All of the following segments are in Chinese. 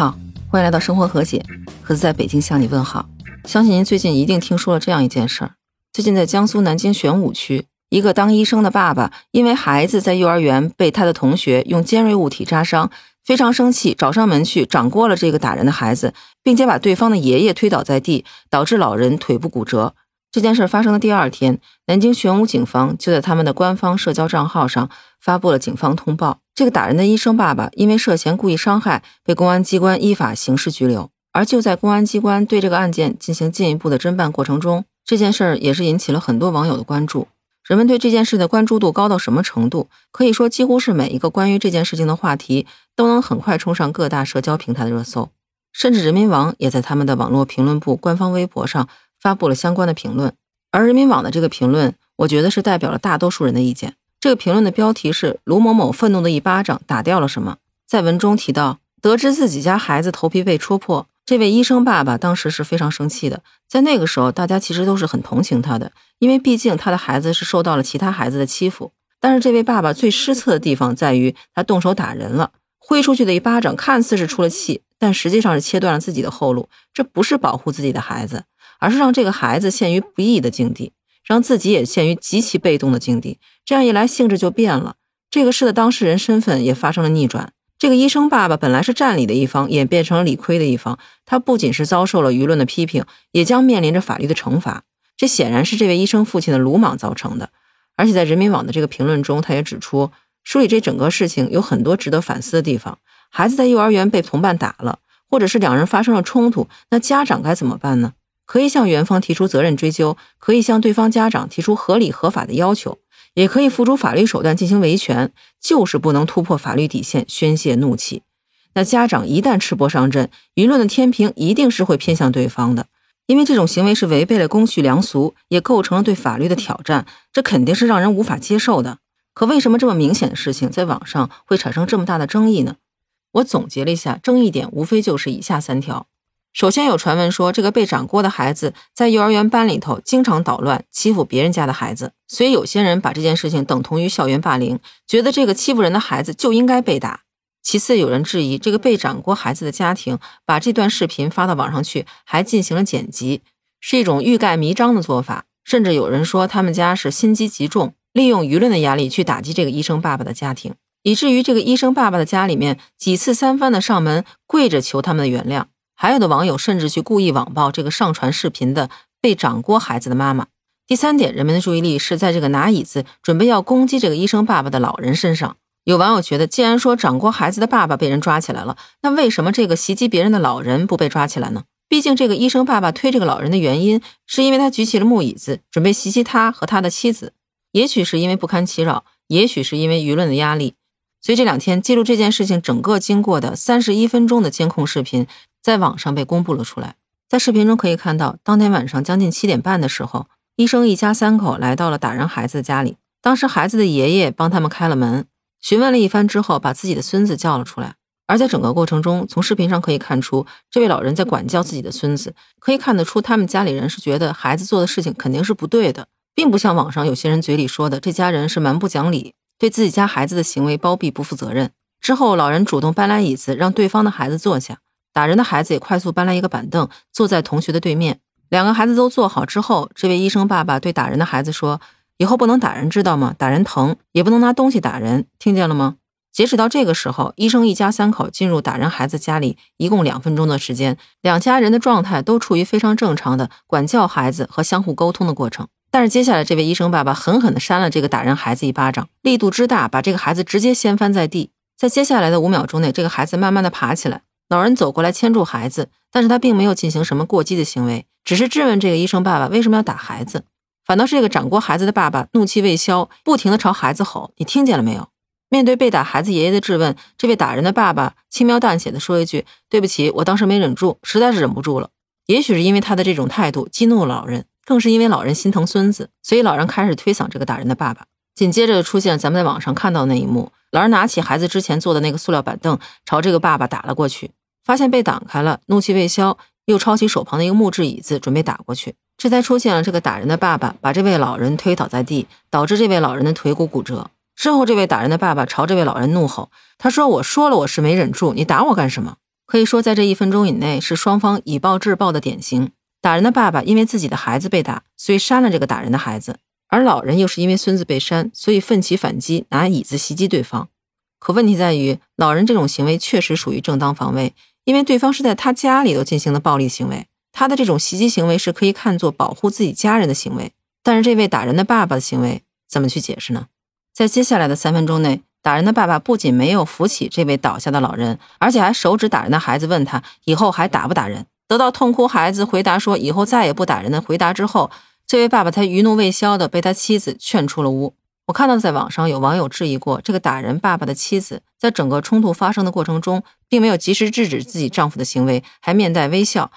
好，欢迎来到生活和解，盒子在北京向你问好。相信您最近一定听说了这样一件事儿：最近在江苏南京玄武区，一个当医生的爸爸因为孩子在幼儿园被他的同学用尖锐物体扎伤，非常生气，找上门去掌掴了这个打人的孩子，并且把对方的爷爷推倒在地，导致老人腿部骨折。这件事发生的第二天，南京玄武警方就在他们的官方社交账号上发布了警方通报：这个打人的医生爸爸因为涉嫌故意伤害，被公安机关依法刑事拘留。而就在公安机关对这个案件进行进一步的侦办过程中，这件事儿也是引起了很多网友的关注。人们对这件事的关注度高到什么程度？可以说，几乎是每一个关于这件事情的话题都能很快冲上各大社交平台的热搜，甚至人民网也在他们的网络评论部官方微博上。发布了相关的评论，而人民网的这个评论，我觉得是代表了大多数人的意见。这个评论的标题是“卢某某愤怒的一巴掌打掉了什么”。在文中提到，得知自己家孩子头皮被戳破，这位医生爸爸当时是非常生气的。在那个时候，大家其实都是很同情他的，因为毕竟他的孩子是受到了其他孩子的欺负。但是这位爸爸最失策的地方在于，他动手打人了，挥出去的一巴掌看似是出了气，但实际上是切断了自己的后路。这不是保护自己的孩子。而是让这个孩子陷于不义的境地，让自己也陷于极其被动的境地。这样一来，性质就变了。这个事的当事人身份也发生了逆转。这个医生爸爸本来是占理的一方，演变成了理亏的一方。他不仅是遭受了舆论的批评，也将面临着法律的惩罚。这显然是这位医生父亲的鲁莽造成的。而且在人民网的这个评论中，他也指出，梳理这整个事情有很多值得反思的地方。孩子在幼儿园被同伴打了，或者是两人发生了冲突，那家长该怎么办呢？可以向园方提出责任追究，可以向对方家长提出合理合法的要求，也可以付诸法律手段进行维权，就是不能突破法律底线宣泄怒气。那家长一旦赤膊上阵，舆论的天平一定是会偏向对方的，因为这种行为是违背了公序良俗，也构成了对法律的挑战，这肯定是让人无法接受的。可为什么这么明显的事情在网上会产生这么大的争议呢？我总结了一下，争议点无非就是以下三条。首先有传闻说，这个被掌掴的孩子在幼儿园班里头经常捣乱，欺负别人家的孩子，所以有些人把这件事情等同于校园霸凌，觉得这个欺负人的孩子就应该被打。其次，有人质疑这个被掌掴孩子的家庭把这段视频发到网上去，还进行了剪辑，是一种欲盖弥彰的做法。甚至有人说他们家是心机极重，利用舆论的压力去打击这个医生爸爸的家庭，以至于这个医生爸爸的家里面几次三番的上门跪着求他们的原谅。还有的网友甚至去故意网暴这个上传视频的被掌掴孩子的妈妈。第三点，人们的注意力是在这个拿椅子准备要攻击这个医生爸爸的老人身上。有网友觉得，既然说掌掴孩子的爸爸被人抓起来了，那为什么这个袭击别人的老人不被抓起来呢？毕竟这个医生爸爸推这个老人的原因，是因为他举起了木椅子准备袭击他和他的妻子。也许是因为不堪其扰，也许是因为舆论的压力。所以这两天记录这件事情整个经过的三十一分钟的监控视频。在网上被公布了出来。在视频中可以看到，当天晚上将近七点半的时候，医生一家三口来到了打人孩子的家里。当时孩子的爷爷帮他们开了门，询问了一番之后，把自己的孙子叫了出来。而在整个过程中，从视频上可以看出，这位老人在管教自己的孙子。可以看得出，他们家里人是觉得孩子做的事情肯定是不对的，并不像网上有些人嘴里说的，这家人是蛮不讲理，对自己家孩子的行为包庇不负责任。之后，老人主动搬来椅子，让对方的孩子坐下。打人的孩子也快速搬来一个板凳，坐在同学的对面。两个孩子都坐好之后，这位医生爸爸对打人的孩子说：“以后不能打人，知道吗？打人疼，也不能拿东西打人，听见了吗？”截止到这个时候，医生一家三口进入打人孩子家里，一共两分钟的时间，两家人的状态都处于非常正常的管教孩子和相互沟通的过程。但是接下来，这位医生爸爸狠狠地扇了这个打人孩子一巴掌，力度之大，把这个孩子直接掀翻在地。在接下来的五秒钟内，这个孩子慢慢的爬起来。老人走过来牵住孩子，但是他并没有进行什么过激的行为，只是质问这个医生爸爸为什么要打孩子。反倒是这个掌掴孩子的爸爸怒气未消，不停的朝孩子吼：“你听见了没有？”面对被打孩子爷爷的质问，这位打人的爸爸轻描淡写的说一句：“对不起，我当时没忍住，实在是忍不住了。”也许是因为他的这种态度激怒了老人，更是因为老人心疼孙子，所以老人开始推搡这个打人的爸爸。紧接着就出现咱们在网上看到那一幕：老人拿起孩子之前坐的那个塑料板凳，朝这个爸爸打了过去。发现被挡开了，怒气未消，又抄起手旁的一个木质椅子准备打过去，这才出现了这个打人的爸爸把这位老人推倒在地，导致这位老人的腿骨骨折。之后，这位打人的爸爸朝这位老人怒吼：“他说，我说了我是没忍住，你打我干什么？”可以说，在这一分钟以内，是双方以暴制暴的典型。打人的爸爸因为自己的孩子被打，所以扇了这个打人的孩子；而老人又是因为孙子被扇，所以奋起反击，拿椅子袭击对方。可问题在于，老人这种行为确实属于正当防卫，因为对方是在他家里头进行的暴力行为，他的这种袭击行为是可以看作保护自己家人的行为。但是这位打人的爸爸的行为怎么去解释呢？在接下来的三分钟内。打人的爸爸不仅没有扶起这位倒下的老人，而且还手指打人的孩子，问他以后还打不打人。得到痛哭孩子回答说以后再也不打人的回答之后，这位爸爸才余怒未消的被他妻子劝出了屋。我看到在网上有网友质疑过，这个打人爸爸的妻子在整个冲突发生的过程中，并没有及时制止自己丈夫的行为，还面带微笑。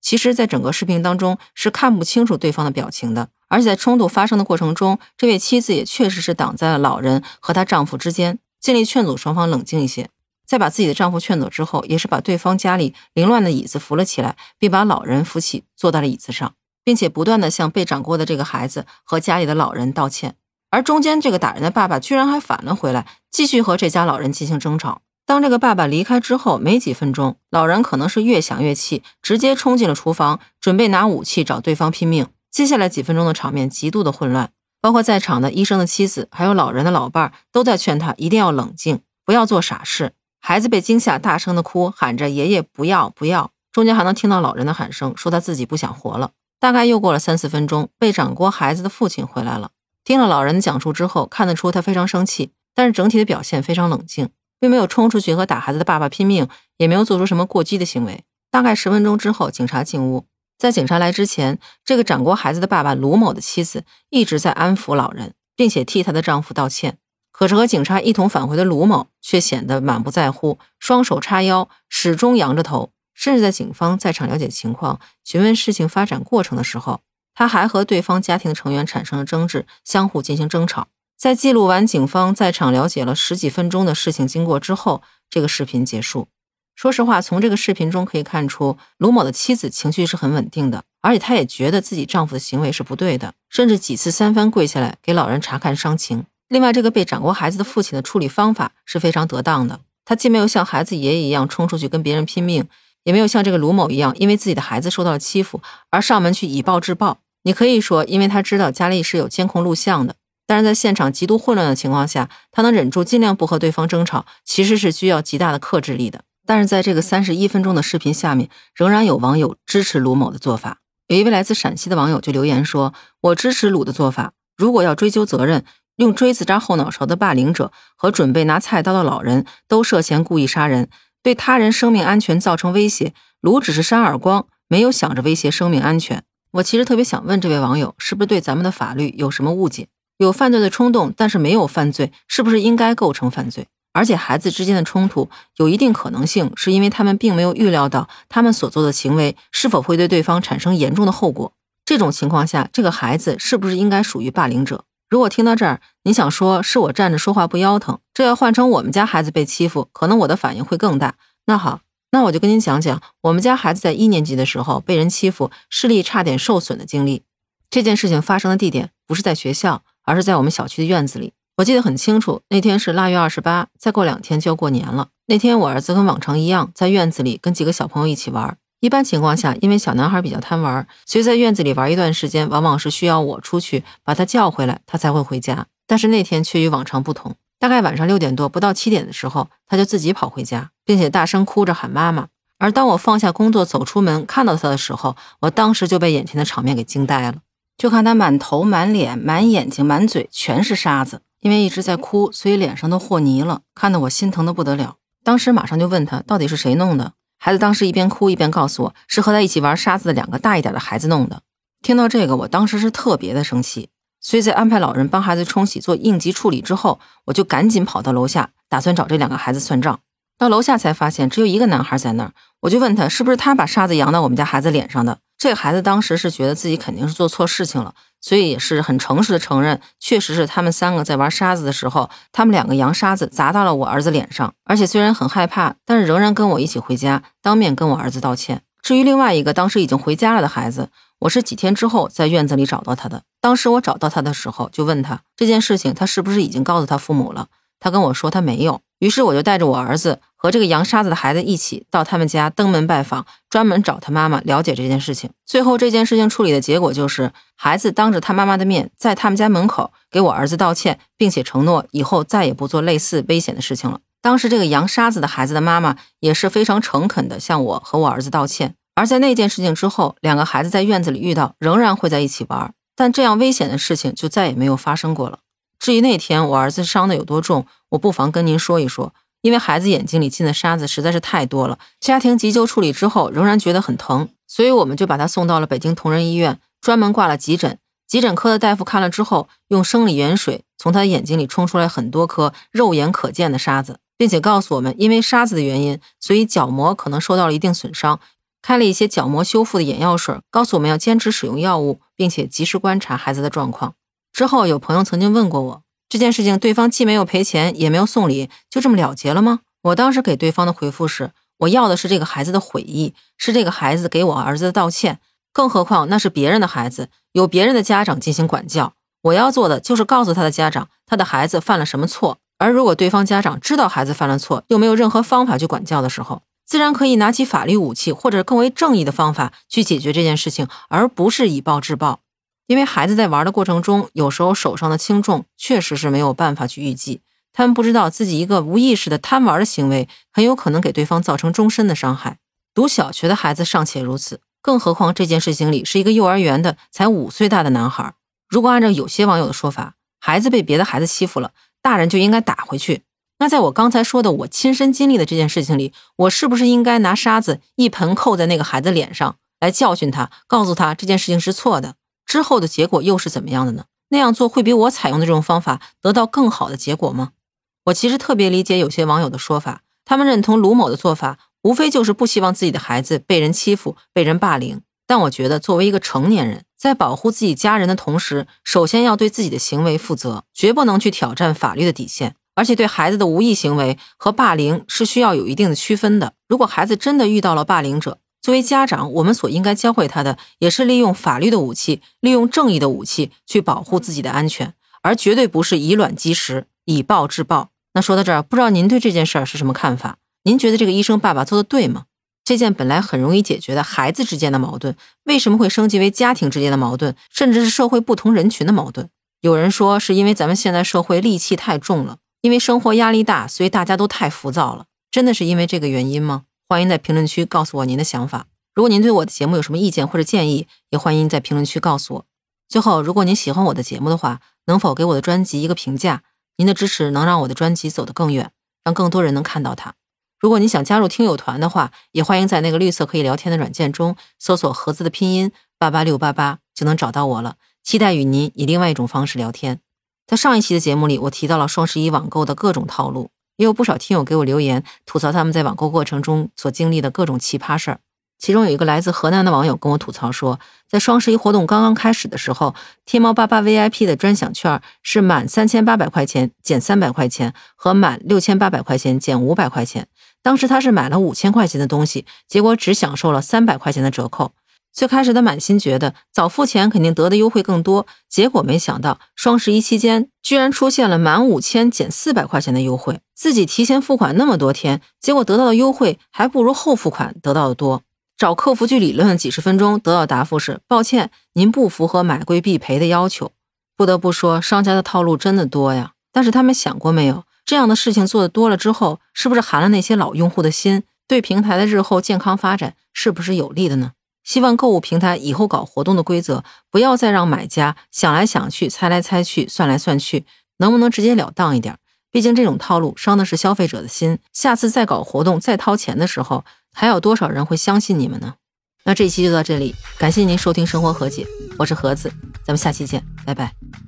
其实，在整个视频当中是看不清楚对方的表情的。而且在冲突发生的过程中，这位妻子也确实是挡在了老人和她丈夫之间，尽力劝阻双方冷静一些。在把自己的丈夫劝走之后，也是把对方家里凌乱的椅子扶了起来，并把老人扶起坐到了椅子上，并且不断的向被掌掴的这个孩子和家里的老人道歉。而中间这个打人的爸爸居然还反了回来，继续和这家老人进行争吵。当这个爸爸离开之后没几分钟，老人可能是越想越气，直接冲进了厨房，准备拿武器找对方拼命。接下来几分钟的场面极度的混乱，包括在场的医生的妻子，还有老人的老伴儿都在劝他一定要冷静，不要做傻事。孩子被惊吓，大声的哭，喊着“爷爷不要不要”，中间还能听到老人的喊声，说他自己不想活了。大概又过了三四分钟，被掌掴孩子的父亲回来了，听了老人的讲述之后，看得出他非常生气，但是整体的表现非常冷静，并没有冲出去和打孩子的爸爸拼命，也没有做出什么过激的行为。大概十分钟之后，警察进屋。在警察来之前，这个掌掴孩子的爸爸卢某的妻子一直在安抚老人，并且替她的丈夫道歉。可是和警察一同返回的卢某却显得满不在乎，双手叉腰，始终仰着头。甚至在警方在场了解情况、询问事情发展过程的时候，他还和对方家庭成员产生了争执，相互进行争吵。在记录完警方在场了解了十几分钟的事情经过之后，这个视频结束。说实话，从这个视频中可以看出，卢某的妻子情绪是很稳定的，而且她也觉得自己丈夫的行为是不对的，甚至几次三番跪下来给老人查看伤情。另外，这个被掌过孩子的父亲的处理方法是非常得当的，他既没有像孩子爷爷一样冲出去跟别人拼命，也没有像这个卢某一样因为自己的孩子受到了欺负而上门去以暴制暴。你可以说，因为他知道家里是有监控录像的，但是在现场极度混乱的情况下，他能忍住尽量不和对方争吵，其实是需要极大的克制力的。但是在这个三十一分钟的视频下面，仍然有网友支持卢某的做法。有一位来自陕西的网友就留言说：“我支持鲁的做法。如果要追究责任，用锥子扎后脑勺的霸凌者和准备拿菜刀的老人都涉嫌故意杀人，对他人生命安全造成威胁。鲁只是扇耳光，没有想着威胁生命安全。”我其实特别想问这位网友，是不是对咱们的法律有什么误解？有犯罪的冲动，但是没有犯罪，是不是应该构成犯罪？而且孩子之间的冲突有一定可能性，是因为他们并没有预料到他们所做的行为是否会对对方产生严重的后果。这种情况下，这个孩子是不是应该属于霸凌者？如果听到这儿，你想说是我站着说话不腰疼，这要换成我们家孩子被欺负，可能我的反应会更大。那好，那我就跟您讲讲我们家孩子在一年级的时候被人欺负，视力差点受损的经历。这件事情发生的地点不是在学校，而是在我们小区的院子里。我记得很清楚，那天是腊月二十八，再过两天就要过年了。那天我儿子跟往常一样，在院子里跟几个小朋友一起玩。一般情况下，因为小男孩比较贪玩，所以在院子里玩一段时间，往往是需要我出去把他叫回来，他才会回家。但是那天却与往常不同，大概晚上六点多不到七点的时候，他就自己跑回家，并且大声哭着喊妈妈。而当我放下工作走出门看到他的时候，我当时就被眼前的场面给惊呆了。就看他满头、满脸、满眼睛、满嘴全是沙子。因为一直在哭，所以脸上都和泥了，看得我心疼的不得了。当时马上就问他到底是谁弄的。孩子当时一边哭一边告诉我，是和他一起玩沙子的两个大一点的孩子弄的。听到这个，我当时是特别的生气，所以在安排老人帮孩子冲洗做应急处理之后，我就赶紧跑到楼下，打算找这两个孩子算账。到楼下才发现只有一个男孩在那儿，我就问他是不是他把沙子扬到我们家孩子脸上的。这个孩子当时是觉得自己肯定是做错事情了。所以也是很诚实的承认，确实是他们三个在玩沙子的时候，他们两个扬沙子砸到了我儿子脸上，而且虽然很害怕，但是仍然跟我一起回家，当面跟我儿子道歉。至于另外一个当时已经回家了的孩子，我是几天之后在院子里找到他的。当时我找到他的时候，就问他这件事情，他是不是已经告诉他父母了？他跟我说他没有。于是我就带着我儿子和这个杨沙子的孩子一起到他们家登门拜访，专门找他妈妈了解这件事情。最后这件事情处理的结果就是，孩子当着他妈妈的面，在他们家门口给我儿子道歉，并且承诺以后再也不做类似危险的事情了。当时这个杨沙子的孩子的妈妈也是非常诚恳的向我和我儿子道歉。而在那件事情之后，两个孩子在院子里遇到，仍然会在一起玩，但这样危险的事情就再也没有发生过了。至于那天我儿子伤的有多重，我不妨跟您说一说。因为孩子眼睛里进的沙子实在是太多了，家庭急救处理之后仍然觉得很疼，所以我们就把他送到了北京同仁医院，专门挂了急诊。急诊科的大夫看了之后，用生理盐水从他的眼睛里冲出来很多颗肉眼可见的沙子，并且告诉我们，因为沙子的原因，所以角膜可能受到了一定损伤，开了一些角膜修复的眼药水，告诉我们要坚持使用药物，并且及时观察孩子的状况。之后有朋友曾经问过我。这件事情，对方既没有赔钱，也没有送礼，就这么了结了吗？我当时给对方的回复是：我要的是这个孩子的悔意，是这个孩子给我儿子的道歉。更何况那是别人的孩子，有别人的家长进行管教。我要做的就是告诉他的家长，他的孩子犯了什么错。而如果对方家长知道孩子犯了错，又没有任何方法去管教的时候，自然可以拿起法律武器，或者更为正义的方法去解决这件事情，而不是以暴制暴。因为孩子在玩的过程中，有时候手上的轻重确实是没有办法去预计。他们不知道自己一个无意识的贪玩的行为，很有可能给对方造成终身的伤害。读小学的孩子尚且如此，更何况这件事情里是一个幼儿园的才五岁大的男孩。如果按照有些网友的说法，孩子被别的孩子欺负了，大人就应该打回去。那在我刚才说的我亲身经历的这件事情里，我是不是应该拿沙子一盆扣在那个孩子脸上，来教训他，告诉他这件事情是错的？之后的结果又是怎么样的呢？那样做会比我采用的这种方法得到更好的结果吗？我其实特别理解有些网友的说法，他们认同卢某的做法，无非就是不希望自己的孩子被人欺负、被人霸凌。但我觉得，作为一个成年人，在保护自己家人的同时，首先要对自己的行为负责，绝不能去挑战法律的底线。而且，对孩子的无意行为和霸凌是需要有一定的区分的。如果孩子真的遇到了霸凌者，作为家长，我们所应该教会他的，也是利用法律的武器，利用正义的武器去保护自己的安全，而绝对不是以卵击石，以暴制暴。那说到这儿，不知道您对这件事儿是什么看法？您觉得这个医生爸爸做的对吗？这件本来很容易解决的孩子之间的矛盾，为什么会升级为家庭之间的矛盾，甚至是社会不同人群的矛盾？有人说是因为咱们现在社会戾气太重了，因为生活压力大，所以大家都太浮躁了。真的是因为这个原因吗？欢迎在评论区告诉我您的想法。如果您对我的节目有什么意见或者建议，也欢迎在评论区告诉我。最后，如果您喜欢我的节目的话，能否给我的专辑一个评价？您的支持能让我的专辑走得更远，让更多人能看到它。如果您想加入听友团的话，也欢迎在那个绿色可以聊天的软件中搜索“盒子”的拼音八八六八八，就能找到我了。期待与您以另外一种方式聊天。在上一期的节目里，我提到了双十一网购的各种套路。也有不少听友给我留言吐槽他们在网购过程中所经历的各种奇葩事儿。其中有一个来自河南的网友跟我吐槽说，在双十一活动刚刚开始的时候，天猫八八 VIP 的专享券是满三千八百块钱减三百块钱，和满六千八百块钱减五百块钱。当时他是买了五千块钱的东西，结果只享受了三百块钱的折扣。最开始他满心觉得早付钱肯定得的优惠更多，结果没想到双十一期间居然出现了满五千减四百块钱的优惠。自己提前付款那么多天，结果得到的优惠还不如后付款得到的多。找客服去理论了几十分钟，得到答复是：抱歉，您不符合买贵必赔的要求。不得不说，商家的套路真的多呀。但是他们想过没有，这样的事情做的多了之后，是不是寒了那些老用户的心？对平台的日后健康发展是不是有利的呢？希望购物平台以后搞活动的规则，不要再让买家想来想去、猜来猜去、算来算去，能不能直截了当一点？毕竟这种套路伤的是消费者的心，下次再搞活动、再掏钱的时候，还有多少人会相信你们呢？那这一期就到这里，感谢您收听《生活和解》，我是盒子，咱们下期见，拜拜。